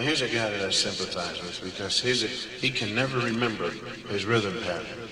Here's a guy that I sympathize with because he can never remember his rhythm pattern.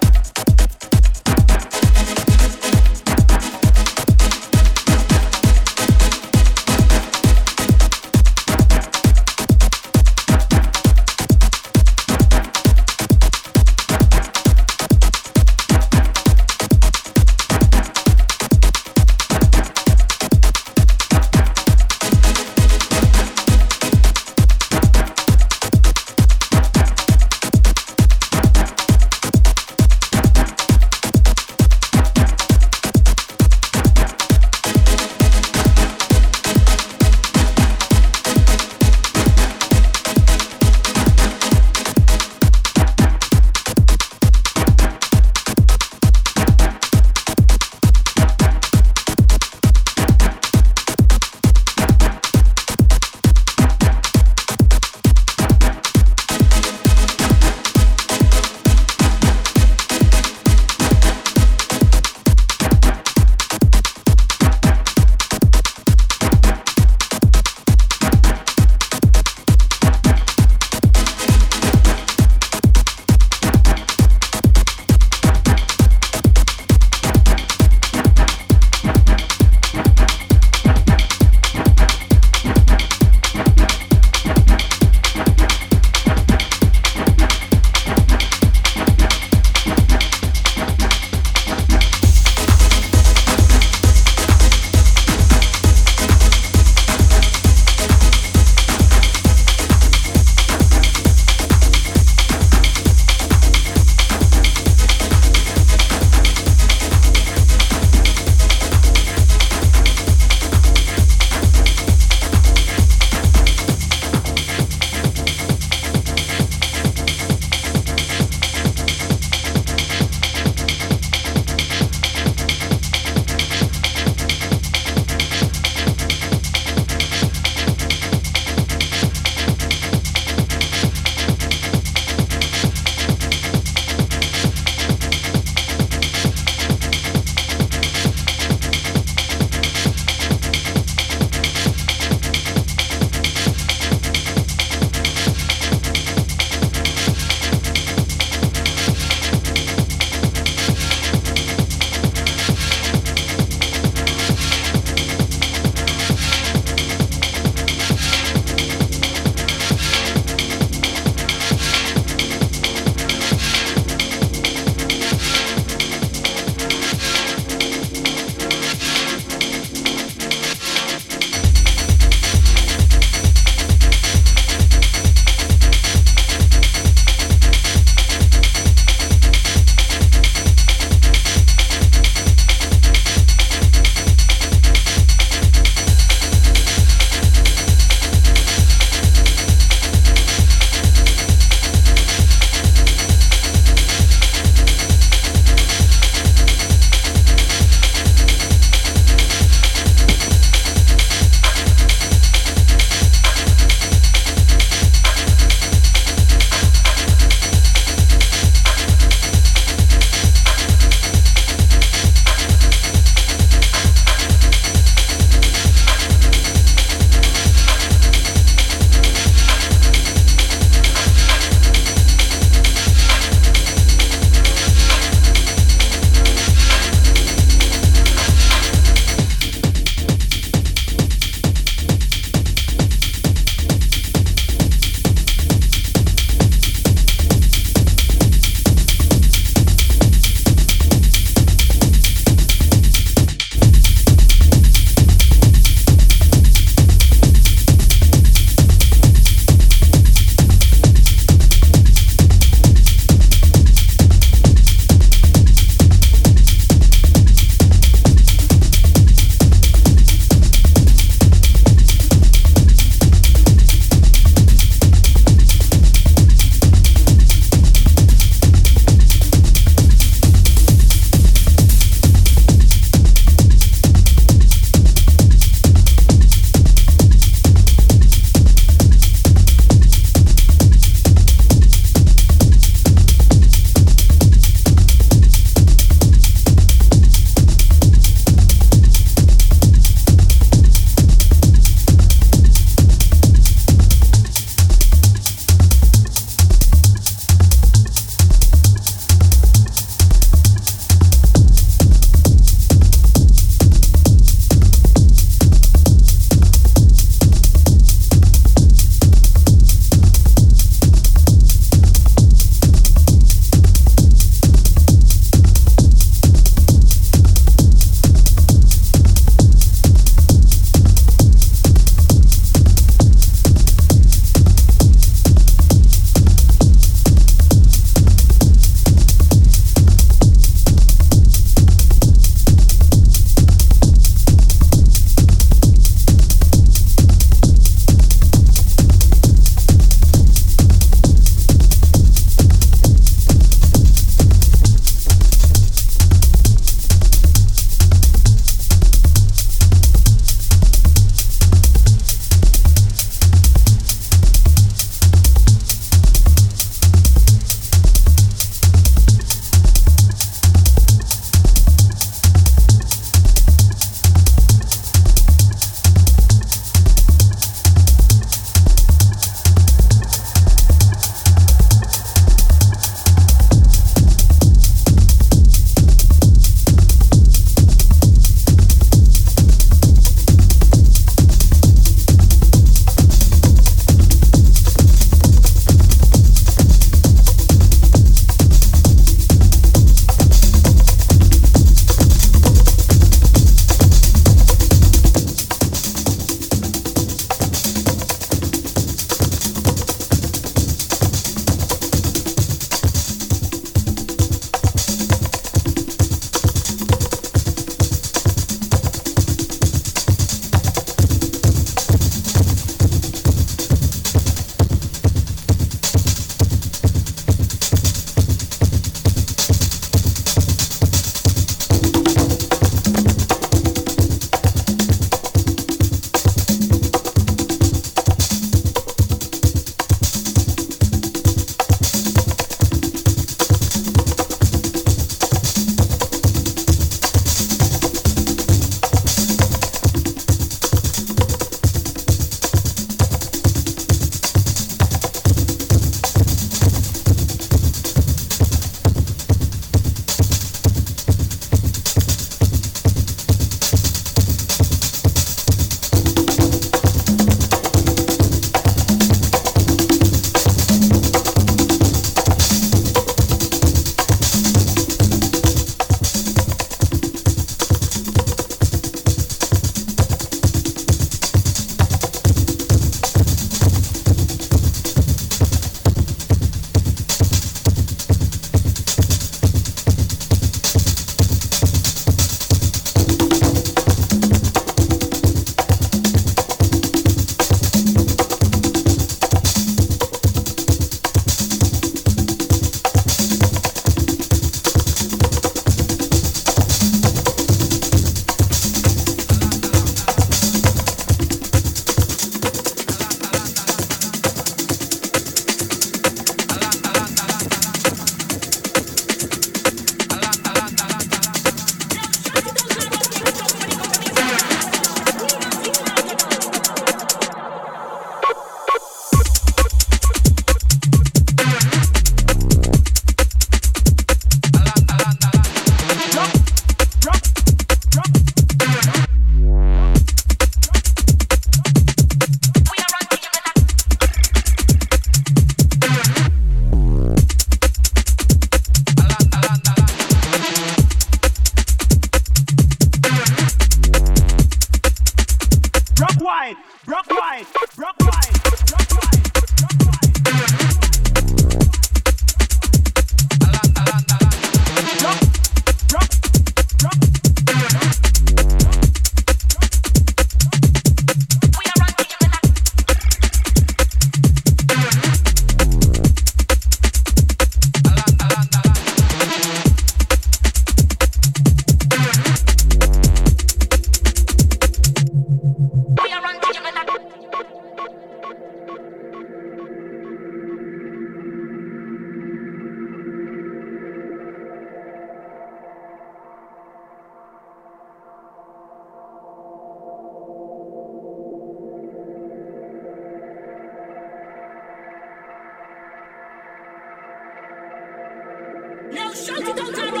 No, shout it on time.